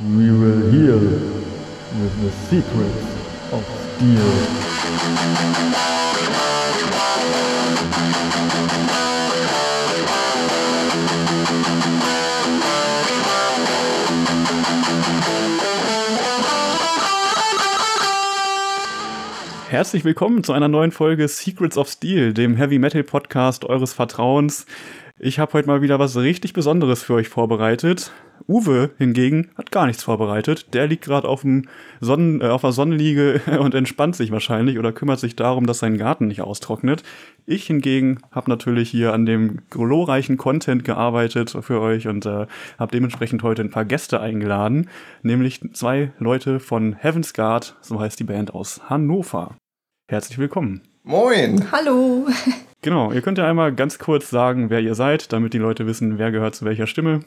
We will heal with the secrets of steel. Herzlich willkommen zu einer neuen Folge Secrets of Steel, dem Heavy Metal Podcast eures Vertrauens. Ich habe heute mal wieder was richtig Besonderes für euch vorbereitet. Uwe hingegen hat gar nichts vorbereitet. Der liegt gerade auf, dem Sonnen, äh, auf der Sonnenliege und entspannt sich wahrscheinlich oder kümmert sich darum, dass sein Garten nicht austrocknet. Ich hingegen habe natürlich hier an dem glorreichen Content gearbeitet für euch und äh, habe dementsprechend heute ein paar Gäste eingeladen, nämlich zwei Leute von Heaven's Guard, so heißt die Band aus Hannover. Herzlich willkommen. Moin! Hallo. Genau, ihr könnt ja einmal ganz kurz sagen, wer ihr seid, damit die Leute wissen, wer gehört zu welcher Stimme.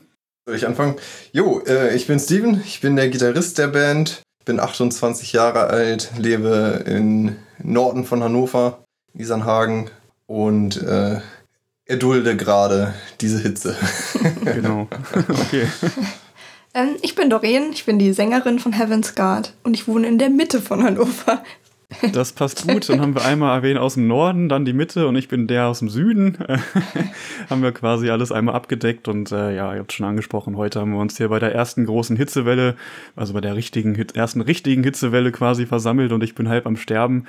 Soll ich anfangen? Jo, äh, ich bin Steven, ich bin der Gitarrist der Band, bin 28 Jahre alt, lebe im Norden von Hannover, Isernhagen und äh, erdulde gerade diese Hitze. Genau. okay. Ähm, ich bin Doreen, ich bin die Sängerin von Heaven's Guard und ich wohne in der Mitte von Hannover. Das passt gut. Dann haben wir einmal erwähnt aus dem Norden, dann die Mitte und ich bin der aus dem Süden. haben wir quasi alles einmal abgedeckt und äh, ja, ihr habt schon angesprochen, heute haben wir uns hier bei der ersten großen Hitzewelle, also bei der richtigen, ersten richtigen Hitzewelle quasi versammelt und ich bin halb am Sterben.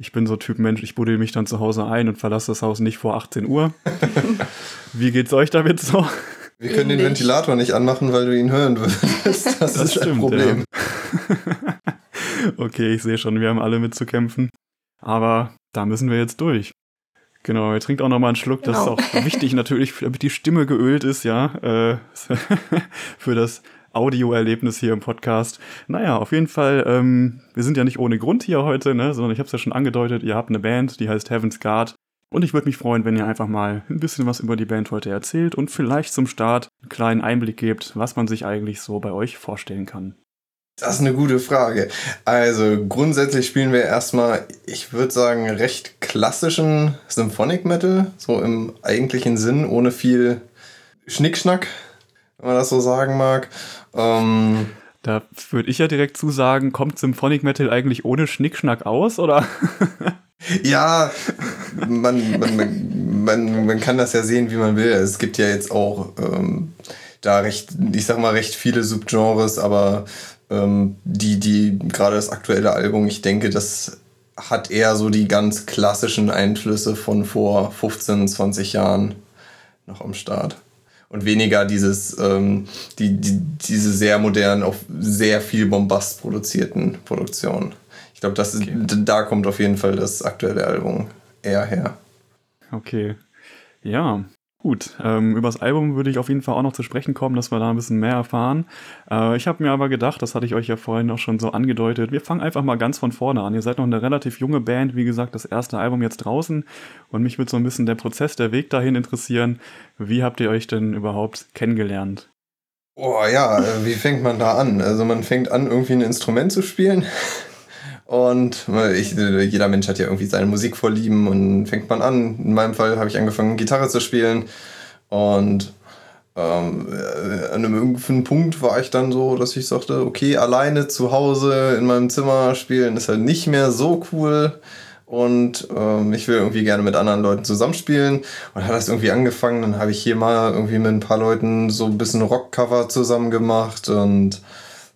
Ich bin so Typ Mensch, ich buddel mich dann zu Hause ein und verlasse das Haus nicht vor 18 Uhr. Wie geht's euch damit so? Wir können den. Ventilator nicht anmachen, weil du ihn hören würdest. Das, ist ein Problem. ja. Okay, ich sehe schon, wir haben alle mit zu kämpfen. Aber da müssen wir jetzt durch. Genau, ihr trinkt auch nochmal einen Schluck. Das Genau. ist auch wichtig natürlich, damit die Stimme geölt ist, ja. Äh, für das Audioerlebnis hier im Podcast. Naja, auf jeden Fall, ähm, wir sind ja nicht ohne Grund hier heute, ne, sondern ich habe es ja schon angedeutet, ihr habt eine Band, die heißt Heaven's Guard. Und ich würde mich freuen, wenn ihr einfach mal ein bisschen was über die Band heute erzählt und vielleicht zum Start einen kleinen Einblick gebt, was man sich eigentlich so bei euch vorstellen kann. Das ist eine gute Frage. Also grundsätzlich spielen wir erstmal, ich würde sagen, recht klassischen Symphonic Metal, so im eigentlichen Sinn, ohne viel Schnickschnack, wenn man das so sagen mag. Ähm, Da würde ich ja direkt zu sagen, kommt Symphonic Metal eigentlich ohne Schnickschnack aus, oder? ja, man, man, man, man, man kann das ja sehen, wie man will. Es gibt ja jetzt auch ähm, da recht, ich sag mal, recht viele Subgenres, aber ähm, die, die, gerade das aktuelle Album, ich denke, das hat eher so die ganz klassischen Einflüsse von vor 15, 20 Jahren noch am Start. Und weniger dieses, ähm, die, die, diese sehr modernen, auf sehr viel Bombast produzierten Produktionen. Ich glaube, Okay. da kommt auf jeden Fall das aktuelle Album eher her. Okay. Ja, gut. Ähm, über das Album würde ich auf jeden Fall auch noch zu sprechen kommen, dass wir da ein bisschen mehr erfahren. Äh, ich habe mir aber gedacht, das hatte ich euch ja vorhin auch schon so angedeutet, wir fangen einfach mal ganz von vorne an. Ihr seid noch eine relativ junge Band, wie gesagt, das erste Album jetzt draußen. Und mich würde so ein bisschen der Prozess, der Weg dahin interessieren. Wie habt ihr euch denn überhaupt kennengelernt? Oh ja, äh, wie fängt man da an? Also man fängt an, irgendwie ein Instrument zu spielen. Und ich, jeder Mensch hat ja irgendwie seine Musikvorlieben und fängt man an. In meinem Fall habe ich angefangen, Gitarre zu spielen. Und ähm, äh, an einem irgendeinem Punkt war ich dann so, dass ich sagte, okay, alleine zu Hause in meinem Zimmer spielen ist halt nicht mehr so cool. Und ähm, ich will irgendwie gerne mit anderen Leuten zusammenspielen. Und hat das irgendwie angefangen. Dann habe ich hier mal irgendwie mit ein paar Leuten so ein bisschen Rockcover zusammen gemacht. Und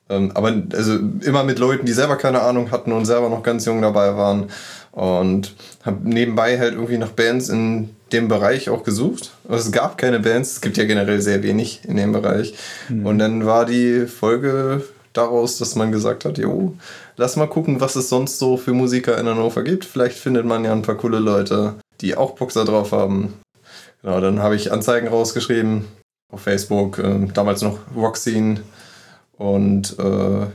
aber also immer mit Leuten, die selber keine Ahnung hatten und selber noch ganz jung dabei waren. Und habe nebenbei halt irgendwie nach Bands in dem Bereich auch gesucht. Also es gab keine Bands, es gibt ja generell sehr wenig in dem Bereich. Und dann war die Folge daraus, dass man gesagt hat, jo, lass mal gucken, was es sonst so für Musiker in Hannover gibt. Vielleicht findet man ja ein paar coole Leute, die auch da drauf haben. Genau, dann habe ich Anzeigen rausgeschrieben auf Facebook, ähm, damals noch Roxine. Und äh,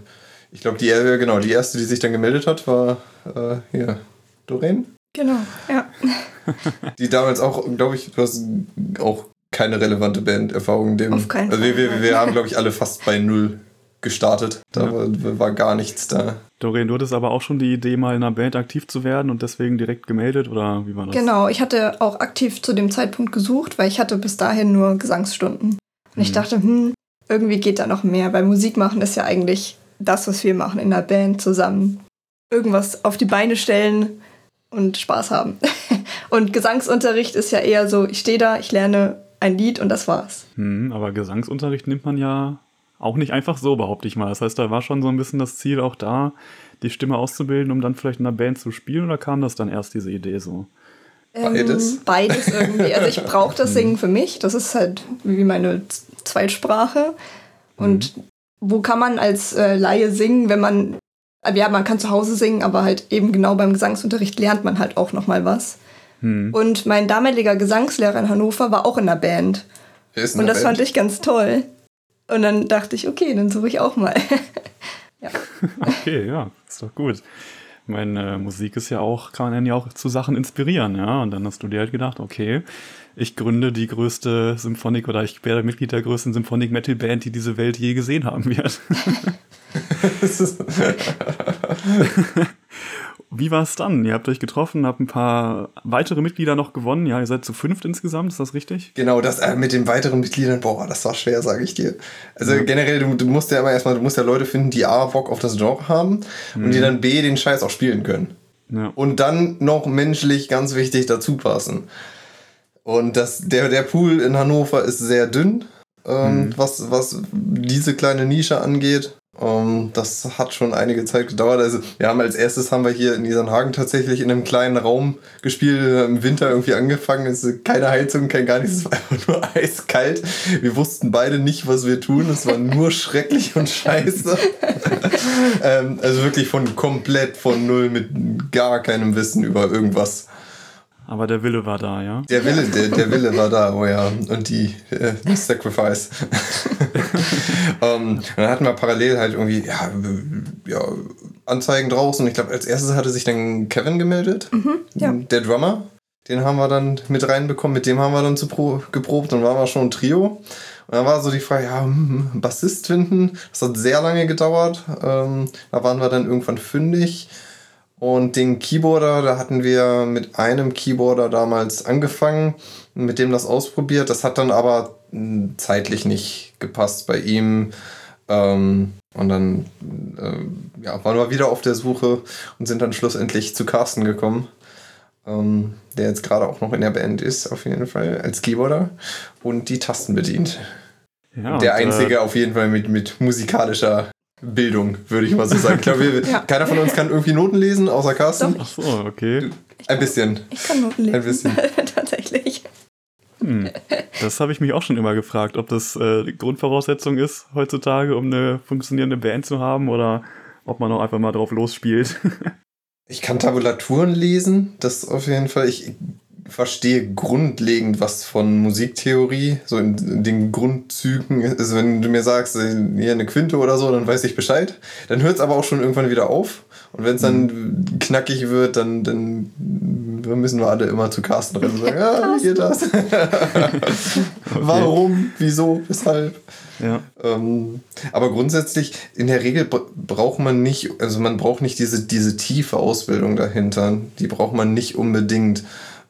ich glaube, die, äh, genau, die erste, die sich dann gemeldet hat, war äh, hier, Doreen. Genau, ja. Die damals auch, glaube ich, du hast auch keine relevante Banderfahrung in dem. Auf keinen also wir, Fall, wir, wir haben, glaube ich, alle fast bei null gestartet. Da Ja. war, war gar nichts da. Doreen, du hattest aber auch schon die Idee, mal in einer Band aktiv zu werden und deswegen direkt gemeldet, oder wie war das? Genau, ich hatte auch aktiv zu dem Zeitpunkt gesucht, weil ich hatte bis dahin nur Gesangsstunden. Und ich Mhm. dachte, hm, irgendwie geht da noch mehr, weil Musik machen ist ja eigentlich das, was wir machen in der Band zusammen. Irgendwas auf die Beine stellen und Spaß haben. und Gesangsunterricht ist ja eher so, ich stehe da, ich lerne ein Lied und das war's. Hm, aber Gesangsunterricht nimmt man ja auch nicht einfach so, behaupte ich mal. Das heißt, da war schon so ein bisschen das Ziel auch da, die Stimme auszubilden, um dann vielleicht in einer Band zu spielen oder kam das dann erst diese Idee so? Beides? Ähm, beides irgendwie. Also ich brauche das Singen für mich. Das ist halt wie meine Zweitsprache. Und wo kann man als äh, Laie singen, wenn man, äh, ja, man kann zu Hause singen, aber halt eben genau beim Gesangsunterricht lernt man halt auch nochmal was. Hm. Und mein damaliger Gesangslehrer in Hannover war auch in der Band. Ist in Und der das Band? fand ich ganz toll. Und dann dachte ich, okay, dann suche ich auch mal. Okay, ja, ist doch gut. Meine Musik ist ja auch, kann einen ja auch zu Sachen inspirieren, ja. Und dann hast du dir halt gedacht, okay, ich gründe die größte Symphonik oder ich werde Mitglied der größten Symphonic Metal Band, die diese Welt je gesehen haben wird. Wie war es dann? Ihr habt euch getroffen, habt ein paar weitere Mitglieder noch gewonnen. Ja, ihr seid zu fünft insgesamt, ist das richtig? Genau, das äh, mit den weiteren Mitgliedern, boah, das war schwer, sage ich dir. Also generell, du, du musst ja immer erstmal, du musst ja Leute finden, die A, Bock auf das Genre haben und die dann B, den Scheiß auch spielen können. Ja. Und dann noch menschlich, ganz wichtig, dazu passen. Und das, der, der Pool in Hannover ist sehr dünn, ähm, was, was diese kleine Nische angeht. Ähm, das hat schon einige Zeit gedauert. Also wir haben als erstes haben wir hier in Isernhagen tatsächlich in einem kleinen Raum gespielt, im Winter irgendwie angefangen. Es ist keine Heizung, kein gar nichts, es war einfach nur eiskalt. Wir wussten beide nicht, was wir tun. Es war nur schrecklich und scheiße. ähm, also wirklich von komplett von null mit gar keinem Wissen über irgendwas. Aber der Wille war da, ja. Der Wille, der, der Wille war da, oh ja. Und die äh, die Sacrifice. ähm, dann hatten wir parallel halt irgendwie, ja, ja Anzeigen draußen. Ich glaube, als erstes hatte sich dann Kevin gemeldet, ja. der Drummer. Den haben wir dann mit reinbekommen, mit dem haben wir dann zu pro geprobt und waren wir schon ein Trio. Und dann war so die Frage, ja, hm, Bassist finden. Das hat sehr lange gedauert. Ähm, da waren wir dann irgendwann fündig. Und den Keyboarder, da hatten wir mit einem Keyboarder damals angefangen, mit dem das ausprobiert. Das hat dann aber mh, zeitlich nicht gepasst bei ihm. Ähm, und dann äh, ja, waren wir wieder auf der Suche und sind dann schlussendlich zu Carsten gekommen, ähm, der jetzt gerade auch noch in der Band ist, auf jeden Fall, als Keyboarder und die Tasten bedient. ja der und, äh, einzige auf jeden Fall mit, mit musikalischer Bildung, würde ich mal so sagen. Ich glaube, wir- Ja. keiner von uns kann irgendwie Noten lesen, außer Carsten. Ach so, okay. Ein bisschen. Ich kann Noten lesen. Ein bisschen. Hm. Das habe ich mich auch schon immer gefragt, ob das äh, die Grundvoraussetzung ist heutzutage, um eine funktionierende Band zu haben oder ob man auch einfach mal drauf losspielt. Ich kann Tabulaturen lesen, das auf jeden Fall. Ich verstehe grundlegend was von Musiktheorie, so in, in den Grundzügen. Also wenn du mir sagst, äh, hier eine Quinte oder so, dann weiß ich Bescheid. Dann hört es aber auch schon irgendwann wieder auf. Und wenn es dann knackig wird, dann, dann müssen wir alle immer zu Carsten rennen und sagen, ah, wie geht das? Warum? Wieso? Weshalb? ja. Ähm, aber grundsätzlich, in der Regel bra- braucht man nicht, also man braucht nicht diese, diese tiefe Ausbildung dahinter. Die braucht man nicht unbedingt.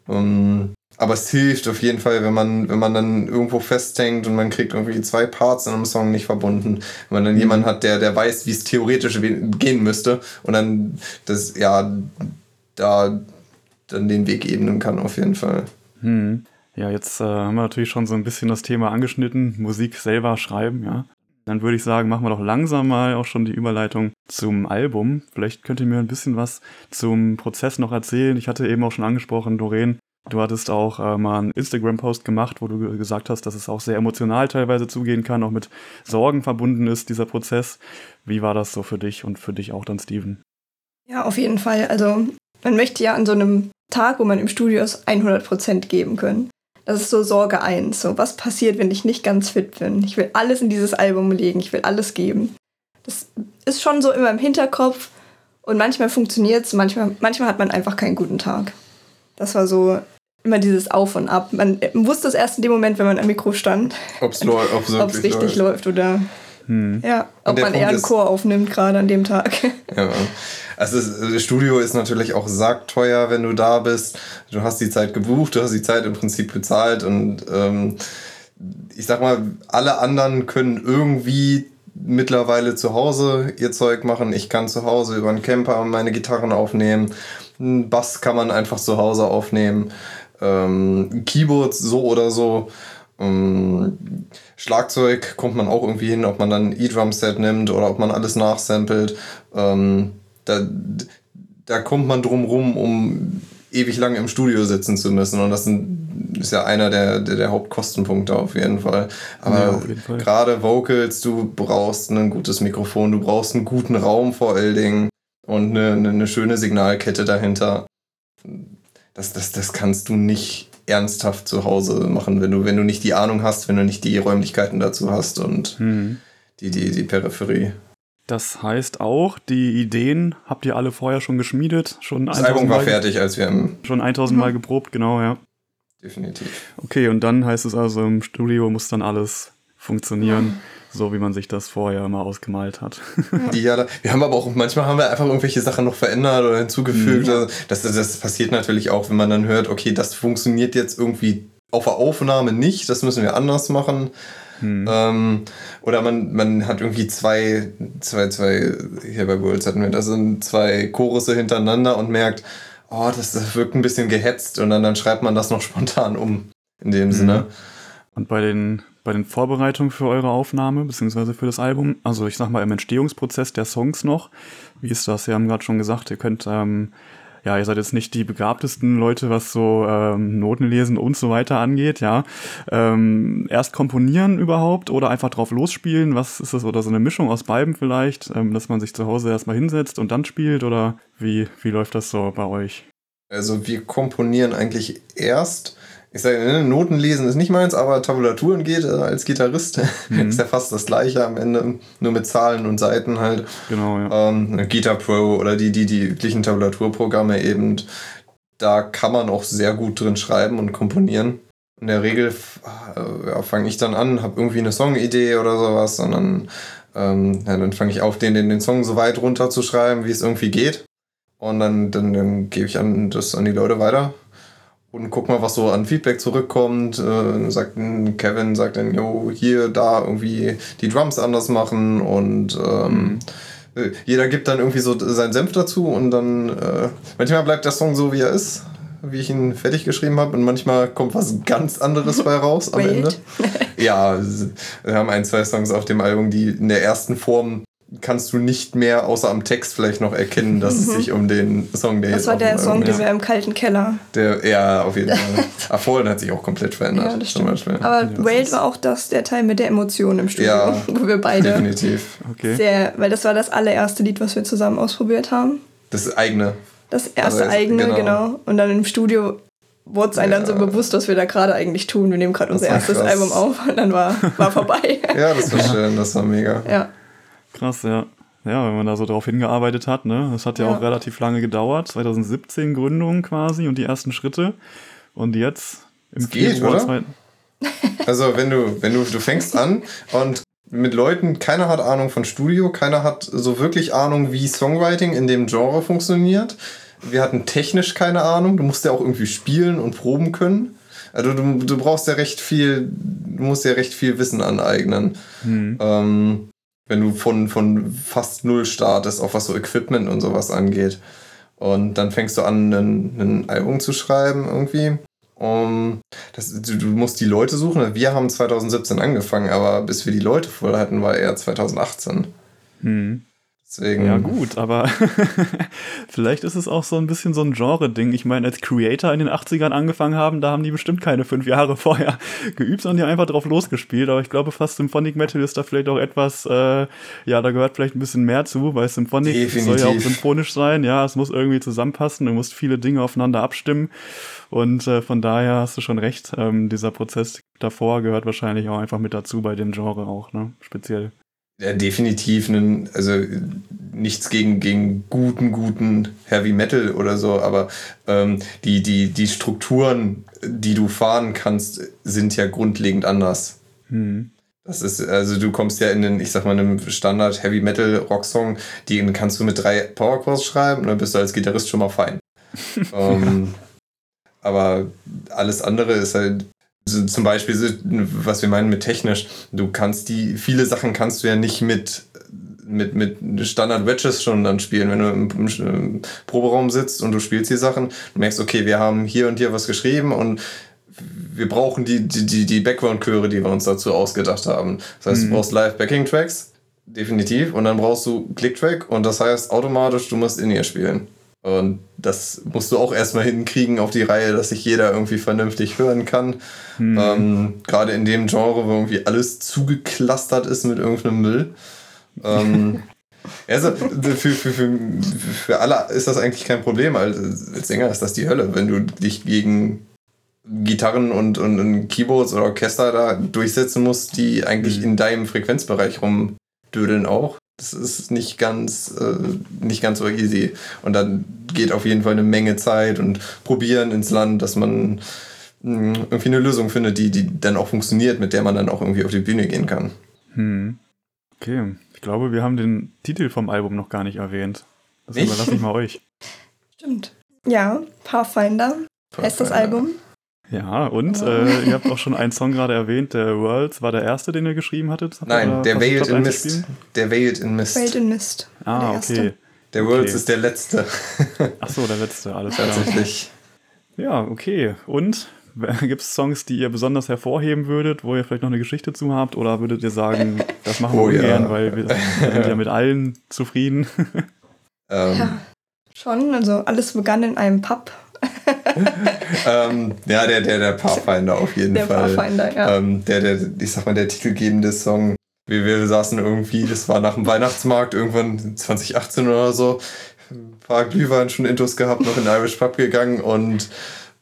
Ähm, aber es hilft auf jeden Fall, wenn man, wenn man dann irgendwo festhängt und man kriegt irgendwie zwei Parts in einem Song nicht verbunden. Wenn man dann jemanden hat, der, der weiß, wie es theoretisch gehen müsste und dann das, ja, da dann den Weg ebnen kann, auf jeden Fall. Hm. Ja, jetzt äh, haben wir natürlich schon so ein bisschen das Thema angeschnitten, Musik selber schreiben, ja. Dann würde ich sagen, machen wir doch langsam mal auch schon die Überleitung zum Album. Vielleicht könnt ihr mir ein bisschen was zum Prozess noch erzählen. Ich hatte eben auch schon angesprochen, Doreen, du hattest auch äh, mal einen Instagram-Post gemacht, wo du ge- gesagt hast, dass es auch sehr emotional teilweise zugehen kann, auch mit Sorgen verbunden ist, dieser Prozess. Wie war das so für dich und für dich auch dann, Steven? Ja, auf jeden Fall. Also man möchte ja an so einem Tag, wo man im Studio ist, 100% geben können. Das ist so Sorge 1. So, was passiert, wenn ich nicht ganz fit bin? Ich will alles in dieses Album legen, ich will alles geben. Das ist schon so immer im Hinterkopf und manchmal funktioniert es, manchmal, manchmal hat man einfach keinen guten Tag. Das war so immer dieses Auf und Ab. Man wusste es erst in dem Moment, wenn man am Mikro stand, ob es richtig läuft oder Hm. ja, ob man Punkt eher einen Chor aufnimmt, gerade an dem Tag. Ja, also das das Studio ist natürlich auch sackteuer, wenn du da bist. Du hast die Zeit gebucht, du hast die Zeit im Prinzip bezahlt und ähm, ich sag mal, alle anderen können irgendwie mittlerweile zu Hause ihr Zeug machen. Ich kann zu Hause über einen Camper meine Gitarren aufnehmen. Einen Bass kann man einfach zu Hause aufnehmen. Ähm, Keyboards so oder so. Ähm, Schlagzeug kommt man auch irgendwie hin, ob man dann ein E-Drum-Set nimmt oder ob man alles nachsampelt. Ähm, da, da kommt man drum rum, um ewig lange im Studio sitzen zu müssen. Und das ist ja einer der, der, der Hauptkostenpunkte auf jeden Fall. Aber ja, gerade Vocals, du brauchst ein gutes Mikrofon, du brauchst einen guten Raum vor allen Dingen und eine, eine, eine schöne Signalkette dahinter. Das, das, das kannst du nicht ernsthaft zu Hause machen, wenn du, wenn du nicht die Ahnung hast, wenn du nicht die Räumlichkeiten dazu hast und mhm. die, die, die Peripherie. Das heißt auch, die Ideen habt ihr alle vorher schon geschmiedet? Schon das Album war Mal fertig, als wir im Schon 1000 Mal geprobt, genau, ja. Definitiv. Okay, und dann heißt es also, im Studio muss dann alles funktionieren, so wie man sich das vorher immer ausgemalt hat. Ja, wir haben aber auch, manchmal haben wir einfach irgendwelche Sachen noch verändert oder hinzugefügt. Mhm. Das, das passiert natürlich auch, wenn man dann hört, okay, das funktioniert jetzt irgendwie auf der Aufnahme nicht, das müssen wir anders machen. Hm. Ähm, oder man, man hat irgendwie zwei, zwei, zwei, hier bei Worlds hatten wir, das sind zwei Chorusse hintereinander und merkt, oh, das, das wirkt ein bisschen gehetzt und dann, dann schreibt man das noch spontan um, in dem hm. Sinne. Und bei den, bei den Vorbereitungen für eure Aufnahme, beziehungsweise für das Album, also ich sag mal im Entstehungsprozess der Songs noch, wie ist das? Wir haben gerade schon gesagt, ihr könnt ähm, ja, ihr seid jetzt nicht die begabtesten Leute, was so ähm, Notenlesen und so weiter angeht, ja. Ähm, erst komponieren überhaupt oder einfach drauf losspielen, was ist das? Oder so eine Mischung aus beiden vielleicht, ähm, dass man sich zu Hause erstmal hinsetzt und dann spielt oder wie, wie läuft das so bei euch? Also wir komponieren eigentlich erst ich sage, ne, Noten lesen ist nicht meins, aber Tabulaturen geht äh, als Gitarrist. Mhm. ist ja fast das gleiche am Ende, nur mit Zahlen und Seiten halt. Genau, ja. Ähm, Guitar Pro oder die, die, die üblichen Tabulaturprogramme eben, da kann man auch sehr gut drin schreiben und komponieren. In der Regel äh, ja, fange ich dann an, habe irgendwie eine Songidee oder sowas und dann, ähm, ja, dann fange ich auf, den, den, den Song so weit runter zu schreiben, wie es irgendwie geht. Und dann, dann, dann gebe ich an, das an die Leute weiter und guck mal, was so an Feedback zurückkommt. Äh, sagt Kevin sagt dann, jo, hier, da irgendwie die Drums anders machen und ähm, mhm. jeder gibt dann irgendwie so seinen Senf dazu und dann äh, manchmal bleibt der Song so, wie er ist, wie ich ihn fertig geschrieben habe und manchmal kommt was ganz anderes bei raus am Ende. ja, wir haben ein, zwei Songs auf dem Album, die in der ersten Form kannst du nicht mehr außer am Text vielleicht noch erkennen, dass mhm. es sich um den Song der Das war der Song, den wir im kalten Keller. Der, ja, auf jeden Fall. Erfolg hat sich auch komplett verändert. Ja, das stimmt. Aber ja, Wade war auch das, der Teil mit der Emotion im Studio, ja, wo wir beide definitiv. Okay. sehr, weil das war das allererste Lied, was wir zusammen ausprobiert haben. Das eigene. Das erste also eigene, genau. genau. Und dann im Studio wurde es einem ja. dann so bewusst, was wir da gerade eigentlich tun. Wir nehmen gerade unser erstes krass. Album auf und dann war, war vorbei. ja, das war schön, das war mega. Ja. Krass, ja. Ja, wenn man da so drauf hingearbeitet hat, ne? Das hat ja, ja, auch relativ lange gedauert. 2017 Gründung quasi und die ersten Schritte. Und jetzt im das geht, Februar oder? Also wenn du, wenn du, du fängst an und mit Leuten, keiner hat Ahnung von Studio, keiner hat so wirklich Ahnung, wie Songwriting in dem Genre funktioniert. Wir hatten technisch keine Ahnung. Du musst ja auch irgendwie spielen und proben können. Also du, du brauchst ja recht viel, du musst ja recht viel Wissen aneignen. Mhm. Ähm, wenn du von, von fast null startest, auch was so Equipment und sowas angeht. Und dann fängst du an, ein Album zu schreiben irgendwie. Um, das, du, du, musst die Leute suchen. Wir haben 2017 angefangen, aber bis wir die Leute voll hatten, war eher 2018. Mhm. Deswegen. Ja, gut, aber vielleicht ist es auch so ein bisschen so ein Genre-Ding. Ich meine, als Creator in den 80ern angefangen haben, da haben die bestimmt keine fünf Jahre vorher geübt, sondern die einfach drauf losgespielt. Aber ich glaube, fast Symphonic Metal ist da vielleicht auch etwas, äh, ja, da gehört vielleicht ein bisschen mehr zu, weil Symphonic Definitiv. soll ja auch symphonisch sein. Ja, es muss irgendwie zusammenpassen, du musst viele Dinge aufeinander abstimmen. Und äh, von daher hast du schon recht, ähm, dieser Prozess davor gehört wahrscheinlich auch einfach mit dazu bei dem Genre auch, ne? Speziell. Ja, definitiv einen, also nichts gegen, gegen guten, guten Heavy Metal oder so, aber ähm, die, die, die Strukturen, die du fahren kannst, sind ja grundlegend anders. Mhm. Das ist, also du kommst ja in den, ich sag mal, einem Standard Heavy Metal Rocksong, den kannst du mit drei Power Chords schreiben und dann bist du als Gitarrist schon mal fein. ähm, aber alles andere ist halt So Zum Beispiel, so, was wir meinen mit technisch, du kannst die, viele Sachen kannst du ja nicht mit, mit, mit Standard Wedges schon dann spielen. Wenn du im, im, im Proberaum sitzt und du spielst die Sachen, du merkst, okay, wir haben hier und hier was geschrieben und wir brauchen die, die, die, die Background-Chöre, die wir uns dazu ausgedacht haben. Das heißt, du brauchst Live-Backing-Tracks, definitiv, und dann brauchst du Click-Track und das heißt automatisch, du musst in ihr spielen. Und das musst du auch erstmal hinkriegen auf die Reihe, dass sich jeder irgendwie vernünftig hören kann. Ähm, Gerade in dem Genre, wo irgendwie alles zugeklustert ist mit irgendeinem Müll. Ähm, also für, für, für, für alle ist das eigentlich kein Problem. Als, als Sänger ist das die Hölle, wenn du dich gegen Gitarren und, und, und Keyboards oder Orchester da durchsetzen musst, die eigentlich in deinem Frequenzbereich rumdödeln auch. Das ist nicht ganz, äh, nicht ganz so easy. Und dann geht auf jeden Fall eine Menge Zeit und probieren ins Land, dass man mh, irgendwie eine Lösung findet, die, die dann auch funktioniert, mit der man dann auch irgendwie auf die Bühne gehen kann. Hm. Okay, ich glaube, wir haben den Titel vom Album noch gar nicht erwähnt. Das Nicht? überlasse ich mal euch. Stimmt. Ja, Pathfinder heißt das Album. Ja, und äh, ihr habt auch schon einen Song gerade erwähnt, der Worlds war der erste, den ihr geschrieben hattet? Nein, der Veiled in? Mist. Der Veiled in Mist. Fade in Mist. Ah, der okay. Der Worlds Okay. ist der letzte, Ach so, der letzte, alles klar. tatsächlich. Ja, okay. Und gibt es Songs, die ihr besonders hervorheben würdet, wo ihr vielleicht noch eine Geschichte zu habt? Oder würdet ihr sagen, das machen wir Oh ja. ungern, weil wir, wir sind ja mit allen zufrieden? Ähm, Ja. Schon, also alles begann in einem Pub. ähm, ja, der, der, der Pathfinder auf jeden Der Fall. Pathfinder, ja. Ähm, der, der, ich sag mal, der titelgebende Song. Wir, wir saßen irgendwie, das war nach dem Weihnachtsmarkt, irgendwann 2018 oder so, ein paar Glühwein schon Intus gehabt, noch in den Irish Pub gegangen und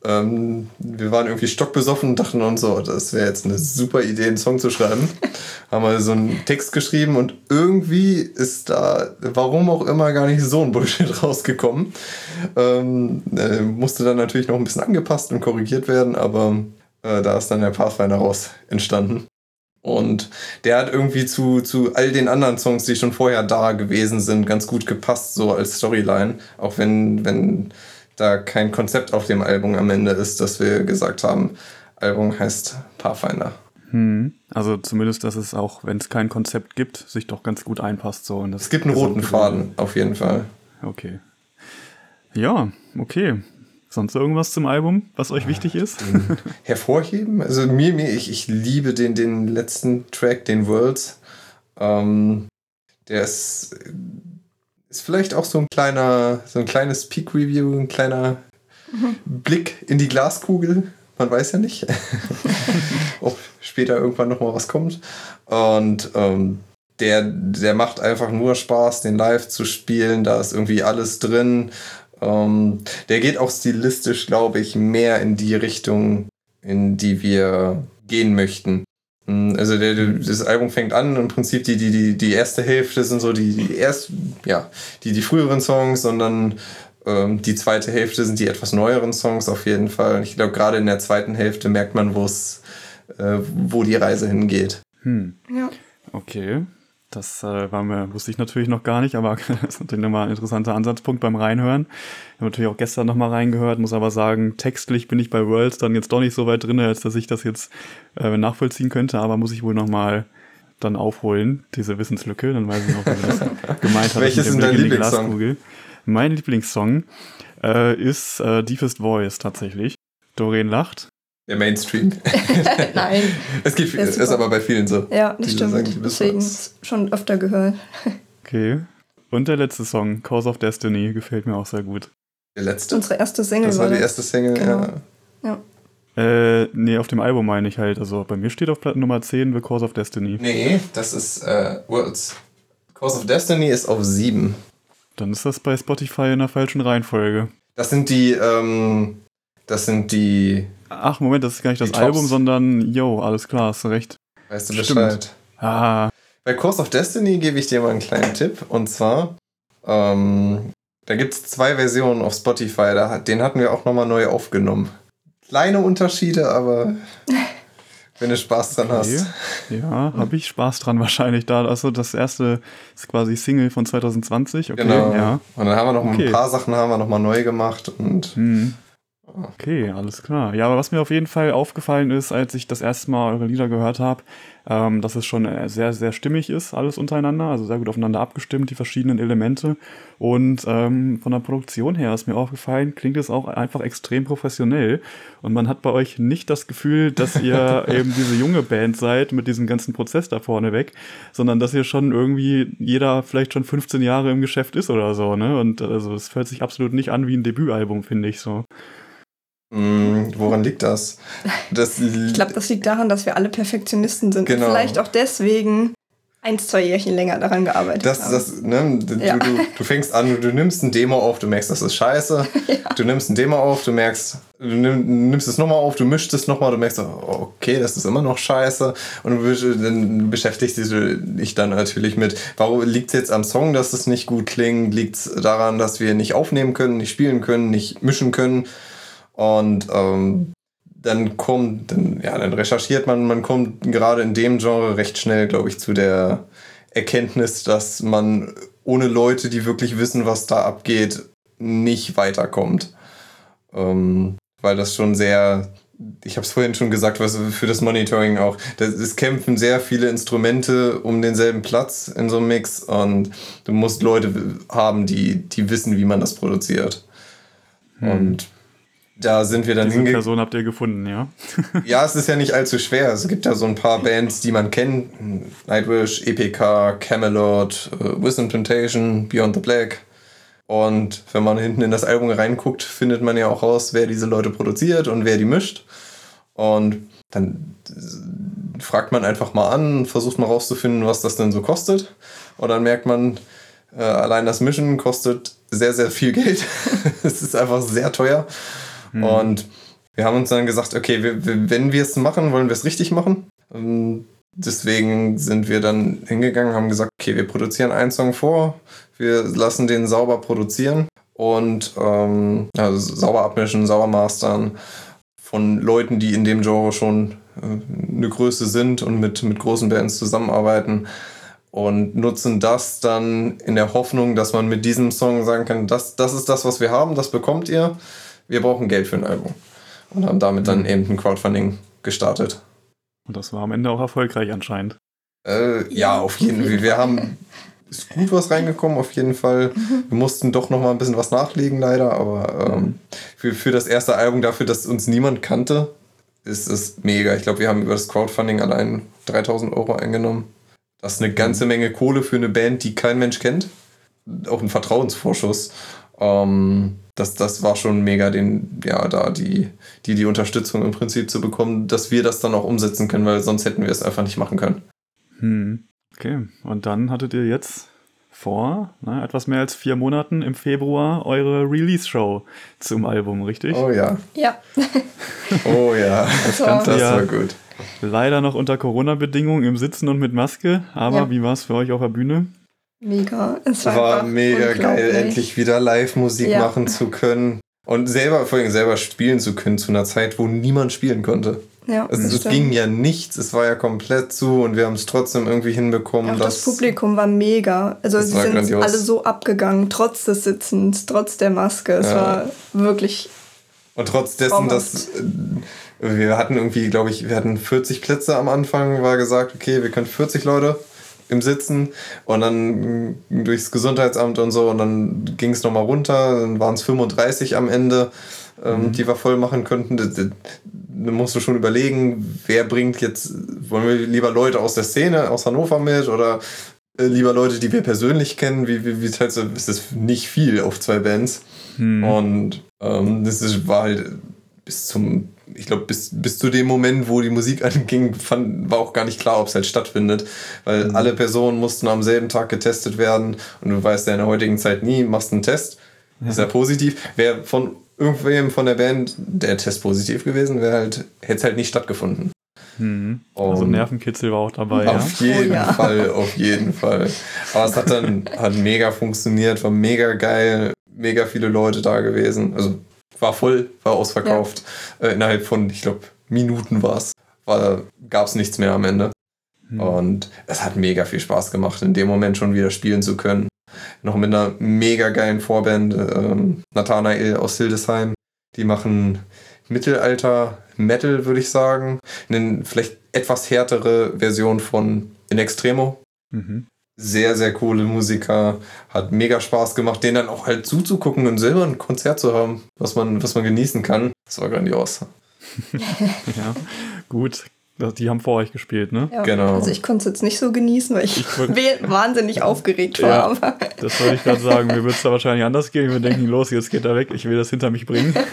ähm, wir waren irgendwie stockbesoffen und dachten uns so, das wäre jetzt eine super Idee, einen Song zu schreiben. Haben wir so einen Text geschrieben und irgendwie ist da, warum auch immer, gar nicht so ein Bullshit rausgekommen. Ähm, äh, musste dann natürlich noch ein bisschen angepasst und korrigiert werden, aber äh, da ist dann der Pathfinder raus entstanden. Und der hat irgendwie zu, zu all den anderen Songs, die schon vorher da gewesen sind, ganz gut gepasst, so als Storyline. Auch wenn, wenn da kein Konzept auf dem Album am Ende ist, dass wir gesagt haben, Album heißt Pathfinder. Hm. Also zumindest, dass es auch, wenn es kein Konzept gibt, sich doch ganz gut einpasst. So das Es gibt einen roten. Faden, auf jeden Fall. Okay. Ja, okay. Sonst irgendwas zum Album, was euch wichtig ist? hervorheben. Also mir, mir ich, ich liebe den, den letzten Track, den Worlds. Ähm, der ist, ist vielleicht auch so ein kleiner, so ein kleines Peak Review, ein kleiner Blick in die Glaskugel. Man weiß ja nicht, ob später irgendwann noch mal was kommt. Und ähm, der, der macht einfach nur Spaß, den live zu spielen. Da ist irgendwie alles drin. Ähm, der geht auch stilistisch, glaube ich, mehr in die Richtung, in die wir gehen möchten. Mm, Also der, das Album fängt an, im Prinzip die, die, die, die erste Hälfte sind so die, die erst, ja, die, die früheren Songs, sondern ähm, die zweite Hälfte sind die etwas neueren Songs auf jeden Fall. Und ich glaube, gerade in der zweiten Hälfte merkt man, wo es, äh, wo die Reise hingeht. Hm. Ja. Okay. Das äh, war mir, wusste ich natürlich noch gar nicht, aber das ist natürlich nochmal ein interessanter Ansatzpunkt beim Reinhören. Ich habe natürlich auch gestern nochmal reingehört, muss aber sagen, textlich bin ich bei Worlds dann jetzt doch nicht so weit drin, als dass ich das jetzt äh, nachvollziehen könnte, aber muss ich wohl nochmal dann aufholen, diese Wissenslücke, dann weiß ich noch, wie das gemeint hat. Welches ist dein Lieblingssong? Mein Lieblingssong äh, ist äh, Deepest Voice tatsächlich. Doreen lacht. Der Mainstream. Nein. Es gibt, ist ist, aber bei vielen so. Ja, das sagen, stimmt. wissen Deswegen schon öfter gehört. Okay. Und der letzte Song, Cause of Destiny, gefällt mir auch sehr gut. Der letzte. Unsere erste Single Das war die das. erste Single, Genau. ja. Äh, nee, auf dem Album meine ich halt. Also bei mir steht auf Platte Nummer 10 The Cause of Destiny. Nee, das ist äh, Worlds. Cause of Destiny ist auf sieben. Dann ist das bei Spotify in der falschen Reihenfolge. Das sind die, ähm, das sind die, Ach, Moment, das ist gar nicht das Die Tops. Album, sondern, yo, alles klar, hast du recht. weißt du Stimmt. Bescheid. Ah, Bei Cause of Destiny gebe ich dir mal einen kleinen Tipp. Und zwar, ähm, da gibt es zwei Versionen auf Spotify. Da, den hatten wir auch nochmal neu aufgenommen. Kleine Unterschiede, aber wenn du Spaß dran okay. hast. Ja, habe ich Spaß dran wahrscheinlich da. Also das erste ist quasi Single von 2020. Okay, Genau. ja. Und dann haben wir noch Okay. ein paar Sachen haben wir noch mal neu gemacht und Hm. Okay, alles klar. Ja, aber was mir auf jeden Fall aufgefallen ist, als ich das erste Mal eure Lieder gehört habe, ähm, dass es schon äh, sehr, sehr stimmig ist, alles untereinander, also sehr gut aufeinander abgestimmt, die verschiedenen Elemente. Und ähm, von der Produktion her ist mir aufgefallen, klingt es auch einfach extrem professionell. Und man hat bei euch nicht das Gefühl, dass ihr eben diese junge Band seid mit diesem ganzen Prozess da vorne weg, sondern dass ihr schon irgendwie jeder vielleicht schon 15 Jahre im Geschäft ist oder so, ne? Und also es hört sich absolut nicht an wie ein Debütalbum, finde ich so. Mm, woran liegt das? das ich glaube, das liegt daran, dass wir alle Perfektionisten sind. Genau. Und vielleicht auch deswegen ein, zwei Jährchen länger daran gearbeitet das, haben. Das, ne, du, ja. du, du, fängst an, du nimmst ein Demo auf, du merkst, das ist scheiße. ja. Du nimmst ein Demo auf, du merkst, du nimmst es nochmal auf, du mischst es nochmal, du merkst, okay, das ist immer noch scheiße. Und dann beschäftigst du dich dann natürlich mit, warum liegt es jetzt am Song, dass es nicht gut klingt? Liegt es daran, dass wir nicht aufnehmen können, nicht spielen können, nicht mischen können? Und ähm, dann kommt, dann, ja, dann recherchiert man, man kommt gerade in dem Genre recht schnell, glaube ich, zu der Erkenntnis, dass man ohne Leute, die wirklich wissen, was da abgeht, nicht weiterkommt. Ähm, weil das schon sehr, ich habe es vorhin schon gesagt, was für das Monitoring auch, das, es kämpfen sehr viele Instrumente um denselben Platz in so einem Mix und du musst Leute haben, die, die wissen, wie man das produziert. Hm. Und da sind wir dann hingegangen. Person habt ihr gefunden, ja? ja, es ist ja nicht allzu schwer. Es gibt ja so ein paar Bands, die man kennt. Nightwish, EPK, Camelot, uh, Wisdom Temptation, Beyond the Black. Und wenn man hinten in das Album reinguckt, findet man ja auch raus, wer diese Leute produziert und wer die mischt. Und dann fragt man einfach mal an, versucht mal rauszufinden, was das denn so kostet. Und dann merkt man, äh, allein das Mischen kostet sehr, sehr viel Geld. es ist einfach sehr teuer. Mhm. Und wir haben uns dann gesagt, okay, wir, wenn wir es machen, wollen wir es richtig machen. Und deswegen sind wir dann hingegangen, haben gesagt, okay, wir produzieren einen Song vor, wir lassen den sauber produzieren und ähm, also sauber abmischen, sauber mastern von Leuten, die in dem Genre schon äh, eine Größe sind und mit, mit großen Bands zusammenarbeiten und nutzen das dann in der Hoffnung, dass man mit diesem Song sagen kann, das, das ist das, was wir haben, das bekommt ihr wir brauchen Geld für ein Album. Und haben damit dann mhm. eben ein Crowdfunding gestartet. Und das war am Ende auch erfolgreich anscheinend. Äh, ja, auf jeden Fall. Wir haben ist gut was reingekommen, auf jeden Fall. Mhm. Wir mussten doch noch mal ein bisschen was nachlegen, leider, aber ähm, für, für das erste Album, dafür, dass uns niemand kannte, ist es mega. Ich glaube, wir haben über das Crowdfunding allein 3000 Euro eingenommen. Das ist eine ganze mhm. Menge Kohle für eine Band, die kein Mensch kennt. Auch ein Vertrauensvorschuss. Ähm, das, das war schon mega, den, ja, da die, die, die Unterstützung im Prinzip zu bekommen, dass wir das dann auch umsetzen können, weil sonst hätten wir es einfach nicht machen können. Hm. Okay, und dann hattet ihr jetzt vor ne, etwas mehr als vier Monaten im Februar eure Release-Show zum Album, richtig? Oh ja. Ja. oh ja, das, Ganze das war gut. Leider noch unter Corona-Bedingungen im Sitzen und mit Maske, aber ja. wie war es für euch auf der Bühne? Mega. Es war, war mega geil, endlich wieder Live-Musik ja. machen zu können. Und selber, vor allem selber spielen zu können zu einer Zeit, wo niemand spielen konnte. Ja, also es ging ja nichts, es war ja komplett zu und wir haben es trotzdem irgendwie hinbekommen. Ja, das Publikum war mega. Also sie sind grandios. alle so abgegangen, trotz des Sitzens, trotz der Maske. Es ja. war wirklich. Und trotz dessen, dass äh, wir hatten irgendwie, glaube ich, wir hatten 40 Plätze am Anfang, war gesagt, okay, wir können 40 Leute im Sitzen und dann durchs Gesundheitsamt und so und dann ging es nochmal runter, dann waren es 35 am Ende, ähm, mhm. die wir voll machen könnten. Da musst du schon überlegen, wer bringt jetzt, wollen wir lieber Leute aus der Szene, aus Hannover mit oder äh, lieber Leute, die wir persönlich kennen, wie, wie, wie teilst du, ist das nicht viel auf zwei Bands. Mhm. Und ähm, das ist, war halt bis zum ich glaube, bis, bis zu dem Moment, wo die Musik anging, fand, war auch gar nicht klar, ob es halt stattfindet. Weil mhm. alle Personen mussten am selben Tag getestet werden. Und du weißt ja in der heutigen Zeit nie, machst einen Test. Ja. Ist ja positiv. Wäre von irgendwem von der Band der Test positiv gewesen, wäre halt, hätte es halt nicht stattgefunden. Mhm. Also Nervenkitzel war auch dabei. Auf ja? jeden oh, ja. Fall, auf jeden Fall. Aber es hat dann hat mega funktioniert, war mega geil, mega viele Leute da gewesen. Also war voll, war ausverkauft. Ja. Äh, innerhalb von, ich glaube, Minuten war es. War, gab es nichts mehr am Ende. Mhm. Und es hat mega viel Spaß gemacht, in dem Moment schon wieder spielen zu können. Noch mit einer mega geilen Vorband, ähm, Nathanael aus Hildesheim, Die machen Mittelalter Metal, würde ich sagen. Eine vielleicht etwas härtere Version von In Extremo. Mhm. Sehr, sehr coole Musiker. Hat mega Spaß gemacht, denen dann auch halt zuzugucken und selber ein Konzert zu haben, was man, was man genießen kann. Das war grandios. ja, gut. Die haben vor euch gespielt, ne? Ja, Genau. Also ich konnte es jetzt nicht so genießen, weil ich, Ich wahnsinnig aufgeregt war. Ja. Aber Das wollte ich gerade sagen. Mir wird es da wahrscheinlich anders gehen. Wir denken, los, jetzt geht er weg. Ich will das hinter mich bringen.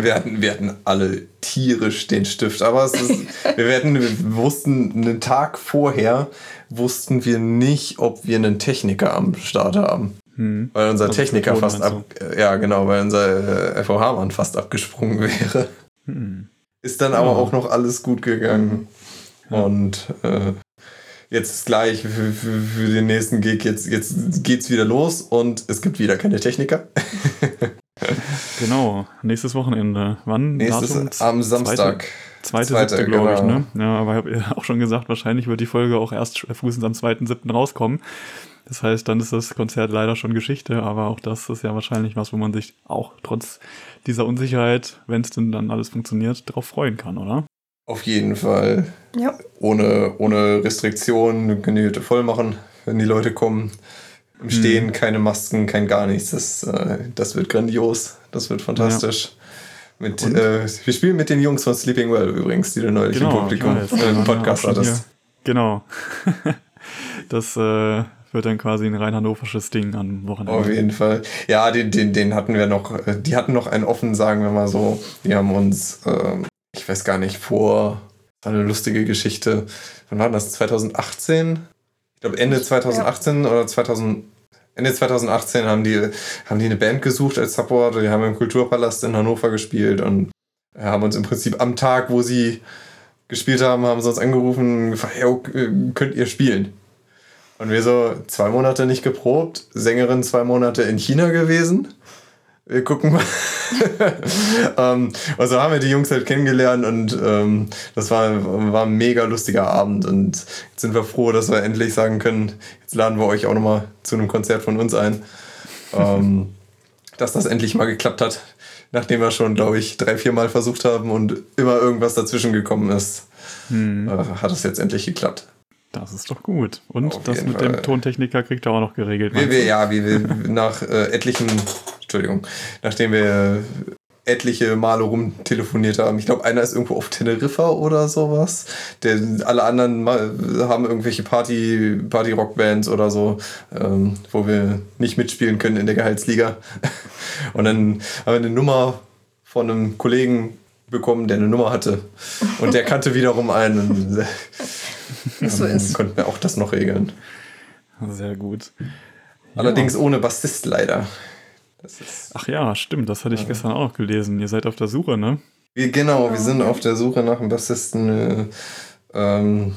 Wir hatten, wir hatten alle tierisch den Stift, aber es ist, wir, hatten, wir wussten einen Tag vorher, wussten wir nicht, ob wir einen Techniker am Start haben. Hm. Weil unser Also Techniker fast ab, ja genau, weil unser äh, FOH-Mann fast abgesprungen wäre. Hm. Ist dann aber Ja. auch noch alles gut gegangen. Und äh, jetzt ist gleich für, für, für den nächsten Gig, jetzt, jetzt geht's wieder los und es gibt wieder keine Techniker. Genau. Nächstes Wochenende. Wann? Nächstes Datum? am Samstag. Zweite, Zweite, siebte, glaube ich, genau. ne? Ja, aber ich habe ja auch schon gesagt, wahrscheinlich wird die Folge auch erst frühestens am 2.7. rauskommen. Das heißt, dann ist das Konzert leider schon Geschichte, aber auch das ist ja wahrscheinlich was, wo man sich auch trotz dieser Unsicherheit, wenn es denn dann alles funktioniert, darauf freuen kann, oder? Auf jeden Fall. ja, Ohne, ohne Restriktionen, können die Hütte voll machen, wenn die Leute kommen. Im Stehen, keine Masken, kein gar nichts. Das, äh, das wird grandios. Das wird fantastisch. Mit, Und? äh, wir spielen mit den Jungs von Sleeping Well übrigens, die du neulich im Publikum weiß. äh, Wir im Podcast ja hattest. Genau. das äh, wird dann quasi ein rein hannoversches Ding am Wochenende. Auf jeden Fall. Ja, den, den, den hatten wir noch, äh, die hatten noch einen offen, sagen wir mal so. Die haben uns, ähm, ich weiß gar nicht, vor, das war eine lustige Geschichte. Wann war das? 2018? Ich glaube Ende 2018 oder 2000, Ende 2018 haben die, haben die eine Band gesucht als Support. Die haben im Kulturpalast in Hannover gespielt und haben uns im Prinzip am Tag, wo sie gespielt haben, haben sie uns angerufen und gefragt, "Yo, äh, könnt ihr spielen? Und wir so zwei Monate nicht geprobt, Sängerin zwei Monate in China gewesen. Wir gucken mal. ähm, also haben wir die Jungs halt kennengelernt und ähm, das war, war ein mega lustiger Abend. Und jetzt sind wir froh, dass wir endlich sagen können, jetzt laden wir euch auch nochmal zu einem Konzert von uns ein. Ähm, dass das endlich mal geklappt hat, nachdem wir schon, glaube ich, drei, vier Mal versucht haben und immer irgendwas dazwischen gekommen ist, Hm, äh, hat es jetzt endlich geklappt. Das ist doch gut. Und Auf das mit Fall. dem Tontechniker kriegt er auch noch geregelt. Wir, meinst wir, ja, wir, wir nach äh, etlichen, Entschuldigung, nachdem wir etliche Male rumtelefoniert haben. Ich glaube, einer ist irgendwo auf Teneriffa oder sowas. Der, alle anderen haben irgendwelche Party, Party-Rock-Bands oder so, ähm, wo wir nicht mitspielen können in der Gehaltsliga. Und dann haben wir eine Nummer von einem Kollegen bekommen, der eine Nummer hatte. Und der kannte wiederum einen. So ist. konnten wir auch das noch regeln. Sehr gut. Allerdings ohne Bassist leider. Das ist Ach ja, stimmt, das hatte ich gestern auch noch gelesen. Ihr seid auf der Suche, ne? wir, genau, wir sind auf der Suche nach einem Bassisten. Äh, ähm,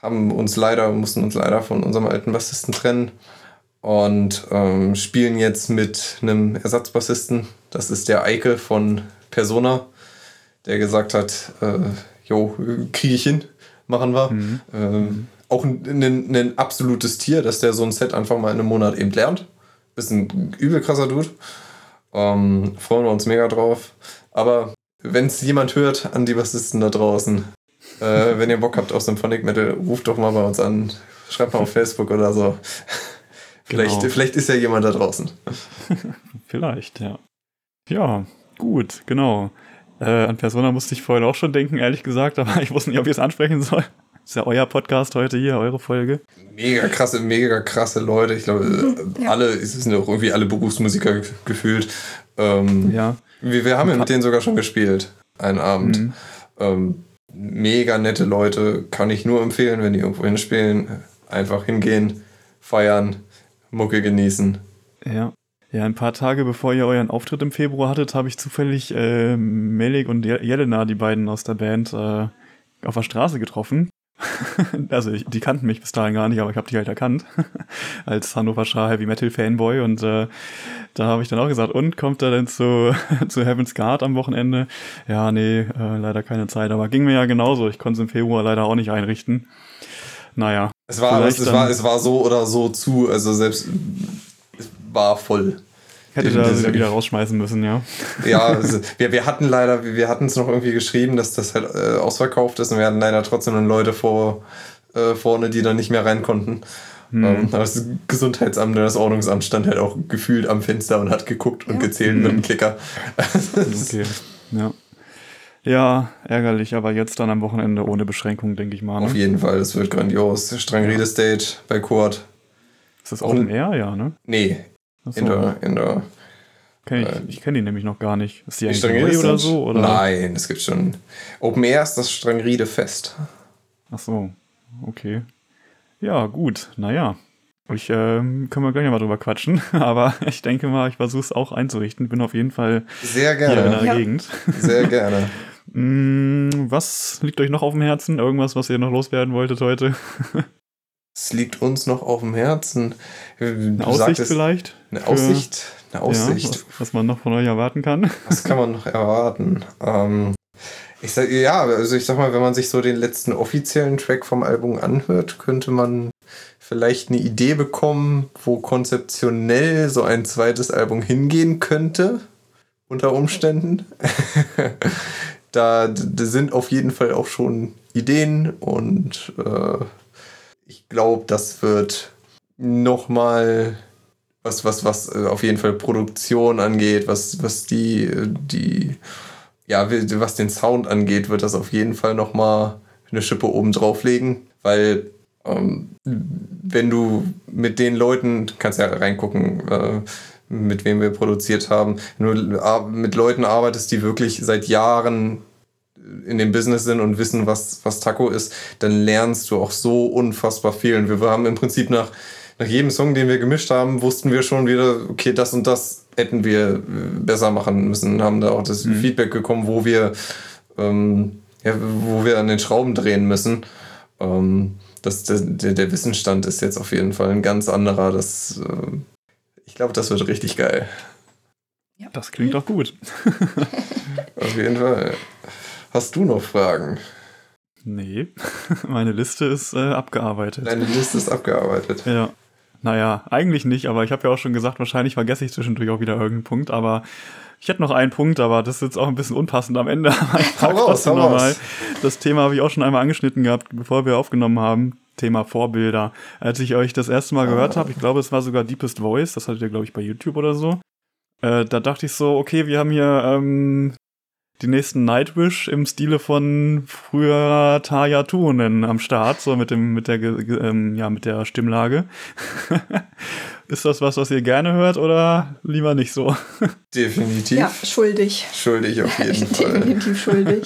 haben uns leider, mussten uns leider von unserem alten Bassisten trennen und ähm, spielen jetzt mit einem Ersatzbassisten. Das ist der Eike von Persona, der gesagt hat, äh, jo, kriege ich hin, machen wir. Ähm, auch ein, ein, ein absolutes Tier, dass der so ein Set einfach mal in einem Monat eben lernt. Ist ein übel krasser Dude. Ähm, freuen wir uns mega drauf. Aber wenn es jemand hört an die Bassisten da draußen, äh, wenn ihr Bock habt auf Symphonic Metal, ruft doch mal bei uns an. Schreibt mal auf Facebook oder so. Vielleicht, Genau. vielleicht ist ja jemand da draußen. Vielleicht, ja. Ja, gut, genau. Äh, an Persona musste ich vorhin auch schon denken, ehrlich gesagt, aber ich wusste nicht, ob ich es ansprechen soll. Ist ja euer Podcast heute hier, eure Folge. Mega krasse, mega krasse Leute. Ich glaube, Ja. alle, es sind auch irgendwie alle Berufsmusiker ge- gefühlt. Ähm, Ja. wir, wir haben ja mit denen sogar schon gespielt, einen Abend. Mhm. Ähm, mega nette Leute, kann ich nur empfehlen, wenn die irgendwo hinspielen. Einfach hingehen, feiern, Mucke genießen. Ja. Ja, ein paar Tage bevor ihr euren Auftritt im Februar hattet, habe ich zufällig äh, Melik und Je- Jelena, die beiden aus der Band, äh, auf der Straße getroffen. also ich, die kannten mich bis dahin gar nicht, aber ich habe die halt erkannt als Hannoverscher Heavy Metal Fanboy und äh, da habe ich dann auch gesagt, und kommt er denn zu, zu Heaven's Guard am Wochenende? Ja, nee, äh, leider keine Zeit, aber ging mir ja genauso. Ich konnte es im Februar leider auch nicht einrichten. Naja, Es war, es, dann- war, es war so oder so zu, also selbst es war voll. Hätte da also wieder rausschmeißen müssen, ja. Ja, also wir, wir hatten leider, wir hatten es noch irgendwie geschrieben, dass das halt äh, ausverkauft ist und wir hatten leider trotzdem dann Leute vor, äh, vorne, die dann nicht mehr rein konnten. Hm. Ähm, aber das Gesundheitsamt und das Ordnungsamt stand halt auch gefühlt am Fenster und hat geguckt und gezählt hm. mit dem Klicker. okay, ja. Ja, ärgerlich, aber jetzt dann am Wochenende ohne Beschränkung, denke ich mal. Ne? Auf jeden Fall, es wird grandios. Strangrede Stage bei Kurt. Ist das Open Air, ja, ne? Nee. So. Indoor, Indoor. Kenn ich äh, ich kenne die nämlich noch gar nicht. Ist die eigentlich neu oder so? Oder? Nein, es gibt schon. Open Air ist das Strangrede Fest. Ach so, okay. Ja, gut, naja. Ich äh, können wir gleich mal drüber quatschen, aber ich denke mal, ich versuche es auch einzurichten. Bin auf jeden Fall sehr gerne hier in der ja. Gegend. Sehr gerne. Mm, was liegt euch noch auf dem Herzen? Irgendwas, was ihr noch loswerden wolltet heute? Es liegt uns noch auf dem Herzen. Du eine Aussicht vielleicht? Eine Aussicht? Eine Aussicht. Ja, was, man noch von euch erwarten kann. Was kann man noch erwarten? Ähm, ich sag, ja, also ich sag mal, wenn man sich so den letzten offiziellen Track vom Album anhört, könnte man vielleicht eine Idee bekommen, wo konzeptionell so ein zweites Album hingehen könnte, unter Umständen. da, da sind auf jeden Fall auch schon Ideen und äh, ich glaube, das wird nochmal was, was, was äh, auf jeden Fall Produktion angeht, was, was die, die, ja, was den Sound angeht, wird das auf jeden Fall nochmal eine Schippe oben drauflegen, weil ähm, wenn du mit den Leuten, kannst ja reingucken, äh, mit wem wir produziert haben, wenn du mit Leuten arbeitest, die wirklich seit Jahren in dem Business sind und wissen, was, was Taco ist, dann lernst du auch so unfassbar viel. Und wir haben im Prinzip nach, nach jedem Song, den wir gemischt haben, wussten wir schon wieder, okay, das und das hätten wir besser machen müssen. Haben da auch das mhm. Feedback bekommen, wo wir, ähm, ja, wo wir an den Schrauben drehen müssen. Ähm, das, der, der Wissensstand ist jetzt auf jeden Fall ein ganz anderer. Das, äh, ich glaube, das wird richtig geil. Ja. Das klingt doch gut. auf jeden Fall. Hast du noch Fragen? Nee, meine Liste ist äh, abgearbeitet. Deine Liste ist abgearbeitet. Ja. Naja, eigentlich nicht, aber ich habe ja auch schon gesagt, wahrscheinlich vergesse ich zwischendurch auch wieder irgendeinen Punkt, aber ich hätte noch einen Punkt, aber das ist jetzt auch ein bisschen unpassend am Ende. hau raus, hau raus. Das Thema habe ich auch schon einmal angeschnitten gehabt, bevor wir aufgenommen haben. Thema Vorbilder. Als ich euch das erste Mal gehört habe, ich glaube, es war sogar Deepest Voice, das hattet ihr, glaube ich, bei YouTube oder so. Äh, da dachte ich so, okay, wir haben hier ähm, die nächsten Nightwish im Stile von früher Taya Tuonen am Start, so mit dem, mit der, ähm, ja, mit der Stimmlage. Ist das was, was ihr gerne hört oder lieber nicht so? Definitiv. Ja, schuldig. Schuldig auf jeden Fall. Definitiv schuldig.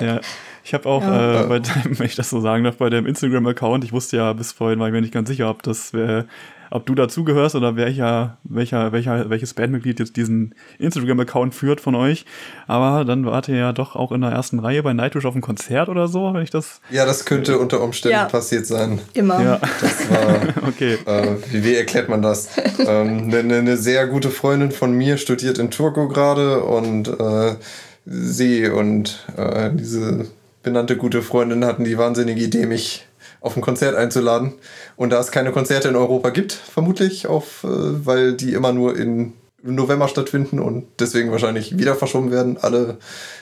ja. Ich habe auch ja. äh, bei dem, wenn ich das so sagen darf, bei dem Instagram-Account, ich wusste ja bis vorhin, war ich mir nicht ganz sicher, ob das äh, ob du dazugehörst oder welcher, welcher, welcher, welches Bandmitglied jetzt diesen Instagram-Account führt von euch. Aber dann wart ihr ja doch auch in der ersten Reihe bei Nightwish auf einem Konzert oder so, wenn ich das. Ja, das könnte unter Umständen ja. passiert sein. Immer. Ja. Das war. okay. Äh, wie, wie, erklärt man das? ähm, eine, eine, sehr gute Freundin von mir studiert in Turku gerade und äh, sie und äh, diese benannte gute Freundin hatten die wahnsinnige Idee, mich auf ein Konzert einzuladen. Und da es keine Konzerte in Europa gibt, vermutlich, auf, äh, weil die immer nur in November stattfinden und deswegen wahrscheinlich wieder verschoben werden. Alle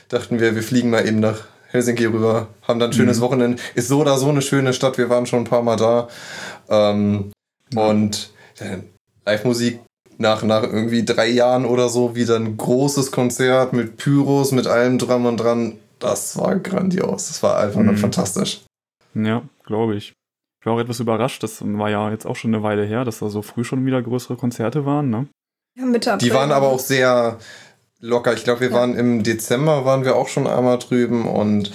dachten wir, wir fliegen mal eben nach Helsinki rüber, haben dann ein schönes mhm. Wochenende. Ist so oder so eine schöne Stadt, wir waren schon ein paar Mal da. Ähm, mhm. Und äh, Live-Musik nach, nach irgendwie drei Jahren oder so wieder ein großes Konzert mit Pyros, mit allem dran und dran. Das war grandios. Das war einfach mhm. nur fantastisch. Ja, glaube ich. Ich war auch etwas überrascht, das war ja jetzt auch schon eine Weile her, dass da so früh schon wieder größere Konzerte waren, ne? Ja, Mitte April. Die waren aber auch sehr locker. Ich glaube, wir ja. waren im Dezember, waren wir auch schon einmal drüben und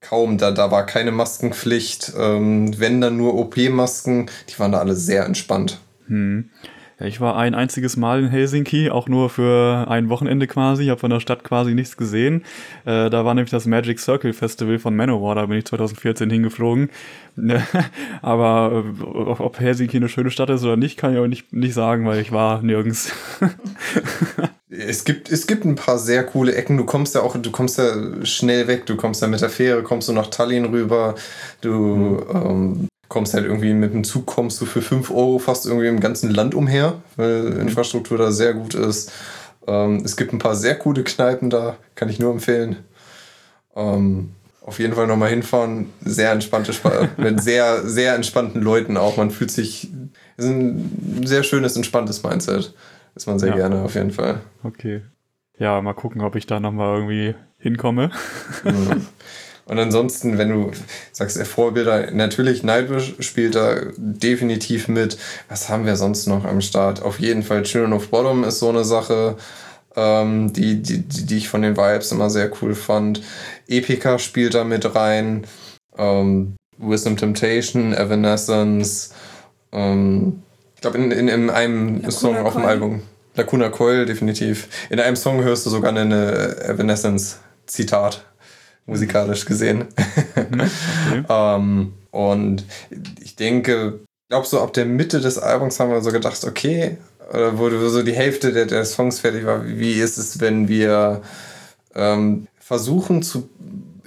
kaum, da, da war keine Maskenpflicht. Ähm, wenn dann nur OP-Masken, die waren da alle sehr entspannt. Hm. Ja, ich war ein einziges Mal in Helsinki, auch nur für ein Wochenende quasi. Ich habe von der Stadt quasi nichts gesehen. Äh, da war nämlich das Magic Circle Festival von Manowar, da bin ich 2014 hingeflogen. Aber äh, ob Helsinki eine schöne Stadt ist oder nicht, kann ich auch nicht, nicht sagen, weil ich war nirgends. es gibt, es gibt ein paar sehr coole Ecken. Du kommst ja auch, du kommst ja schnell weg. Du kommst ja mit der Fähre, kommst du nach Tallinn rüber. Du, mhm. ähm, kommst halt irgendwie mit dem Zug, kommst du für 5 Euro fast irgendwie im ganzen Land umher, weil Infrastruktur da sehr gut ist. Ähm, es gibt ein paar sehr coole Kneipen da, kann ich nur empfehlen. Ähm, auf jeden Fall nochmal hinfahren. Sehr entspannte Sp mit sehr, sehr entspannten Leuten auch. Man fühlt sich, ist ein sehr schönes, entspanntes Mindset. Ist man sehr ja. gerne auf jeden Fall. Okay. Ja, mal gucken, ob ich da nochmal irgendwie hinkomme. Mhm. Und ansonsten, wenn du sagst, Vorbilder, natürlich Nightwish spielt da definitiv mit. Was haben wir sonst noch am Start? Auf jeden Fall Children of Bottom ist so eine Sache, ähm, die, die, die ich von den Vibes immer sehr cool fand. Epica spielt da mit rein. Ähm, Wisdom Temptation, Evanescence. Ähm, ich glaube, in, in, in einem Lacuna Song auf dem Album. Lacuna Coil, definitiv. In einem Song hörst du sogar eine Evanescence-Zitat musikalisch gesehen. Mhm, okay. ähm, und ich denke, ich glaube, so ab der Mitte des Albums haben wir so gedacht, okay, oder wo so die Hälfte der, der Songs fertig war, wie ist es, wenn wir ähm, versuchen, zu,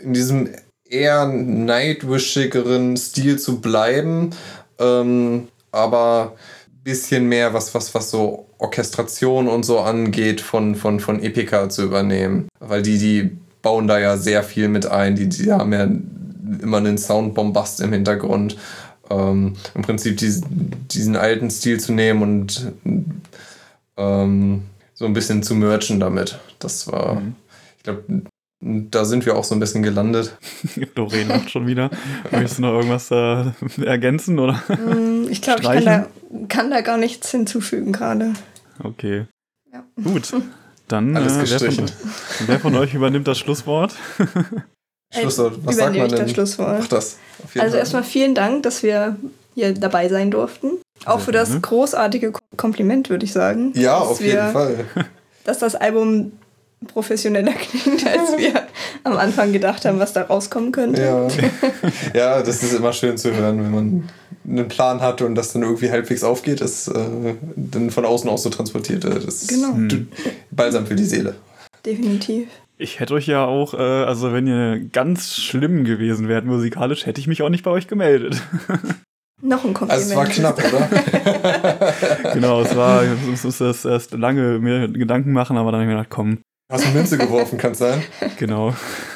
in diesem eher nightwishigeren Stil zu bleiben, ähm, aber bisschen mehr was, was, was so Orchestration und so angeht, von, von, von Epica zu übernehmen. Weil die, die bauen da ja sehr viel mit ein. Die, die haben ja immer einen Soundbombast im Hintergrund. Ähm, Im Prinzip diesen, diesen alten Stil zu nehmen und ähm, so ein bisschen zu merchen damit. Das war, mhm. ich glaube, da sind wir auch so ein bisschen gelandet. Doreen macht schon wieder. Möchtest du noch irgendwas äh, ergänzen? Oder? Mm, ich glaube, ich kann da, kann da, gar nichts hinzufügen gerade. Okay. Ja. Gut. Dann äh, wer, von, wer, von, euch übernimmt das Schlusswort? Schlusswort, was sagt man denn? Das Schlusswort. Mach das. also erstmal vielen Dank, dass wir hier dabei sein durften. Auch für das großartige Kompliment, würde ich sagen. Ja, auf jeden wir, Fall. Dass das Album professioneller klingt, als wir am Anfang gedacht haben, was da rauskommen könnte. Ja. ja, das ist immer schön zu hören, wenn man einen Plan hat und das dann irgendwie halbwegs aufgeht, ist äh, dann von außen auch so transportiert wird. Das genau. ist balsam für die Seele. Definitiv. Ich hätte euch ja auch, äh, also wenn ihr ganz schlimm gewesen wärt musikalisch, hätte ich mich auch nicht bei euch gemeldet. Noch ein Kompliment. Also es war knapp, oder? genau, es war, ich muss das erst lange mir Gedanken machen, aber dann habe ich mir gedacht, komm, Hast du Münze geworfen, kann es sein? Genau.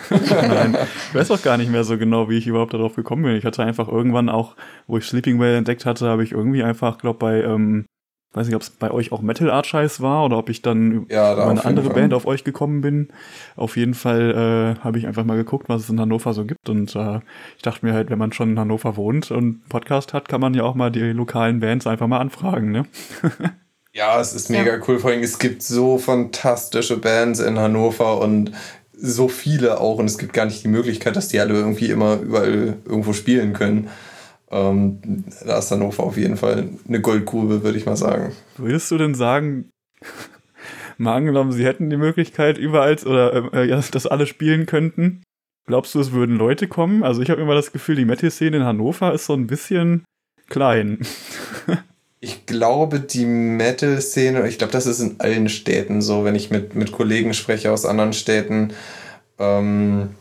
Nein, ich weiß auch gar nicht mehr so genau, wie ich überhaupt darauf gekommen bin. Ich hatte einfach irgendwann auch, wo ich Sleeping Well entdeckt hatte, habe ich irgendwie einfach, glaube bei, ähm, weiß nicht, ob es bei euch auch Metal Art Scheiß war oder ob ich dann ja, über eine andere Fall. Band auf euch gekommen bin. Auf jeden Fall äh, habe ich einfach mal geguckt, was es in Hannover so gibt und äh, ich dachte mir halt, wenn man schon in Hannover wohnt und Podcast hat, kann man ja auch mal die lokalen Bands einfach mal anfragen, ne? Ja, es ist mega ja. cool. Vor allem, es gibt so fantastische Bands in Hannover und so viele auch. Und es gibt gar nicht die Möglichkeit, dass die alle irgendwie immer überall irgendwo spielen können. Ähm, da ist Hannover auf jeden Fall eine Goldgrube, würde ich mal sagen. Würdest du denn sagen, mal angenommen, sie hätten die Möglichkeit überall oder äh, dass alle spielen könnten? Glaubst du, es würden Leute kommen? Also ich habe immer das Gefühl, die Metal-Szene in Hannover ist so ein bisschen klein. ich glaube, die Metal-Szene, ich glaube, das ist in allen Städten so, wenn ich mit, mit Kollegen spreche aus anderen Städten, ähm,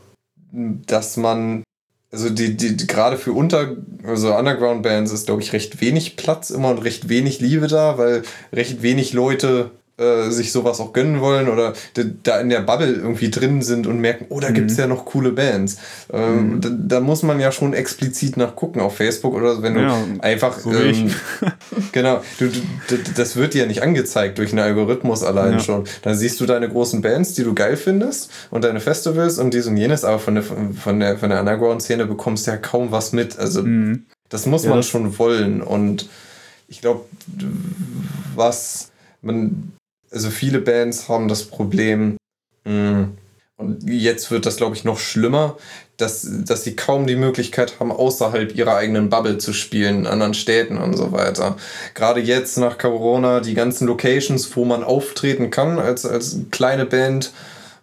dass man, also die, die, gerade für Unter, also Underground-Bands ist, glaube ich, recht wenig Platz immer und recht wenig Liebe da, weil recht wenig Leute äh, sich sowas auch gönnen wollen oder da in der Bubble irgendwie drin sind und merken, oh, da mhm. gibt es ja noch coole Bands. Ähm, mhm. da, da, muss man ja schon explizit nachgucken auf Facebook oder wenn du ja, einfach. So ähm, genau, du, du, das wird dir ja nicht angezeigt durch einen Algorithmus allein ja. schon. Dann siehst du deine großen Bands, die du geil findest und deine Festivals und dies und jenes, aber von der, von der, von der Underground-Szene bekommst du ja kaum was mit. Also, mhm. das muss ja, man schon wollen und ich glaube, was man also viele Bands haben das Problem, mh, und jetzt wird das, glaube ich, noch schlimmer, dass, dass sie kaum die Möglichkeit haben, außerhalb ihrer eigenen Bubble zu spielen, in anderen Städten und so weiter. Gerade jetzt nach Corona, die ganzen Locations, wo man auftreten kann als, als kleine Band,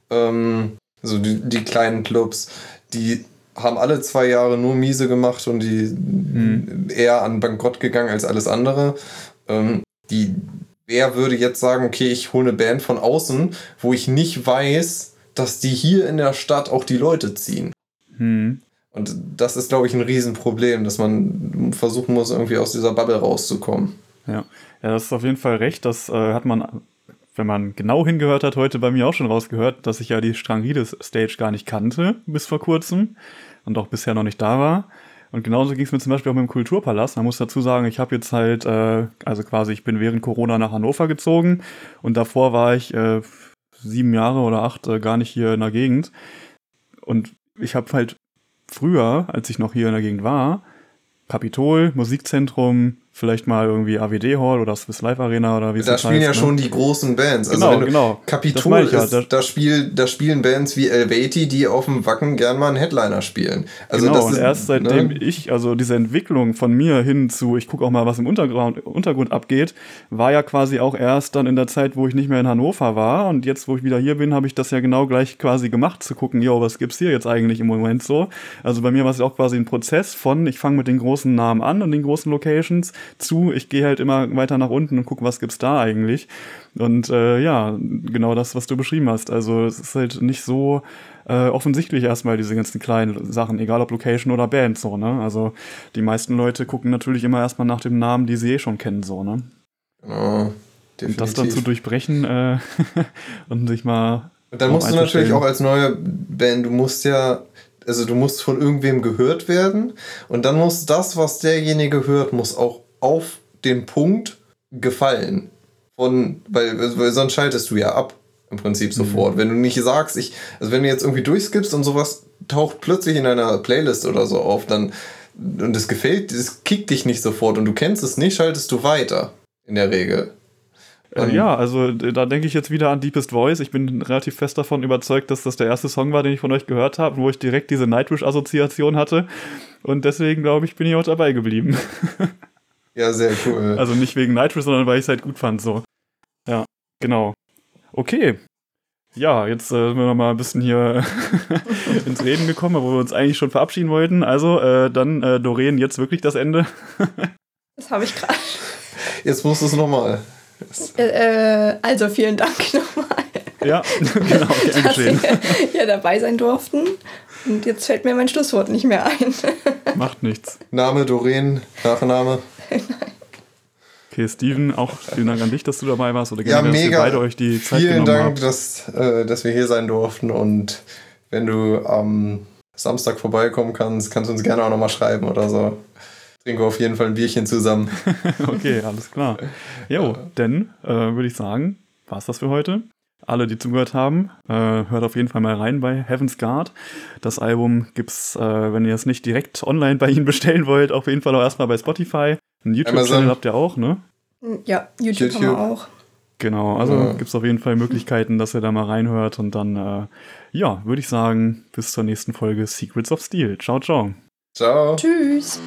ähm, also die, die kleinen Clubs, die haben alle zwei Jahre nur miese gemacht und die mhm. eher an Bankrott gegangen als alles andere. Ähm, die, wer würde jetzt sagen, okay, ich hole eine Band von außen, wo ich nicht weiß, dass die hier in der Stadt auch die Leute ziehen. Hm. Und das ist, glaube ich, ein Riesenproblem, dass man versuchen muss, irgendwie aus dieser Bubble rauszukommen. Ja, ja das ist auf jeden Fall recht. Das äh, hat man, wenn man genau hingehört hat, heute bei mir auch schon rausgehört, dass ich ja die Strangides-Stage gar nicht kannte bis vor kurzem und auch bisher noch nicht da war. Und genauso ging es mir zum Beispiel auch mit dem Kulturpalast. Man muss dazu sagen, ich habe jetzt halt, äh, also quasi, ich bin während Corona nach Hannover gezogen und davor war ich äh, sieben Jahre oder acht äh, gar nicht hier in der Gegend. Und ich habe halt früher, als ich noch hier in der Gegend war, Kapitol, Musikzentrum, vielleicht mal irgendwie AWD Hall oder Swiss Life Arena oder wie es Da heißt, spielen ja ne? schon die großen Bands. Also Genau, genau. Das Kapitol ja, ist, da- da, spiel, da spielen Bands wie Elvati, die auf dem Wacken gern mal einen Headliner spielen. Also genau, das und ist, erst seitdem ne? ich, also diese Entwicklung von mir hin zu, ich gucke auch mal, was im Untergrund, Untergrund abgeht, war ja quasi auch erst dann in der Zeit, wo ich nicht mehr in Hannover war. Und jetzt, wo ich wieder hier bin, habe ich das ja genau gleich quasi gemacht, zu gucken, yo, was gibt's hier jetzt eigentlich im Moment so? Also bei mir war es ja auch quasi ein Prozess von, ich fange mit den großen Namen an und den großen Locations zu, ich gehe halt immer weiter nach unten und gucke, was gibt's da eigentlich. Und äh, ja, genau das, was du beschrieben hast. Also es ist halt nicht so äh, offensichtlich erstmal diese ganzen kleinen Sachen, egal ob Location oder Band, so, ne? Also die meisten Leute gucken natürlich immer erstmal nach dem Namen, die sie eh schon kennen, so, ne? Genau, Und das dann definitiv. zu durchbrechen äh, und sich mal. Und dann musst du natürlich auch als neue Band, du musst ja, also du musst von irgendwem gehört werden und dann muss das, was derjenige hört, muss auch auf den Punkt gefallen. Von, weil, weil sonst schaltest du ja ab im Prinzip sofort. Wenn du nicht sagst, ich, also wenn du jetzt irgendwie durchskippst und sowas taucht plötzlich in einer Playlist oder so auf, dann und es gefällt, es kickt dich nicht sofort und du kennst es nicht, schaltest du weiter. In der Regel. Äh, ja, also äh, da denke ich jetzt wieder an Deepest Voice. Ich bin relativ fest davon überzeugt, dass das der erste Song war, den ich von euch gehört habe, wo ich direkt diese Nightwish-Assoziation hatte. Und deswegen, glaube ich, bin ich auch dabei geblieben. Ja, sehr cool. Also nicht wegen Nitro, sondern weil ich es halt gut fand. So. Ja, genau. Okay. Ja, jetzt äh, sind wir noch mal ein bisschen hier ins Reden gekommen, wo wir uns eigentlich schon verabschieden wollten. Also, äh, dann, äh, Doreen, jetzt wirklich das Ende. Das habe ich gerade. Jetzt musst du es nochmal. Äh, äh, also vielen Dank nochmal, Ja, genau, gern dass geschehen. wir hier dabei sein durften. Und jetzt fällt mir mein Schlusswort nicht mehr ein. Macht nichts. Name Doreen, Nachname. Okay, Steven, auch vielen Dank an dich, dass du dabei warst. Oder Ja, generell, dass ihr mega. beide euch die Zeit Vielen genommen Dank, habt. dass, äh, dass wir hier sein durften. Und wenn du am Samstag vorbeikommen kannst, kannst du uns gerne auch nochmal schreiben oder so. Trinken wir auf jeden Fall ein Bierchen zusammen. Okay, alles klar. Jo, dann äh, würde ich sagen, war's das für heute. Alle, die zugehört haben, äh, hört auf jeden Fall mal rein bei Heaven's Guard. Das Album gibt's, äh, wenn ihr es nicht direkt online bei ihnen bestellen wollt, auf jeden Fall auch erstmal bei Spotify. Einen YouTube-Channel habt ihr auch, ne? Ja, YouTube, haben wir YouTube. auch. Genau, also Ja. gibt's auf jeden Fall Möglichkeiten, dass ihr da mal reinhört und dann, äh, ja, würde ich sagen, bis zur nächsten Folge Secrets of Steel. Ciao, ciao. Ciao. Tschüss.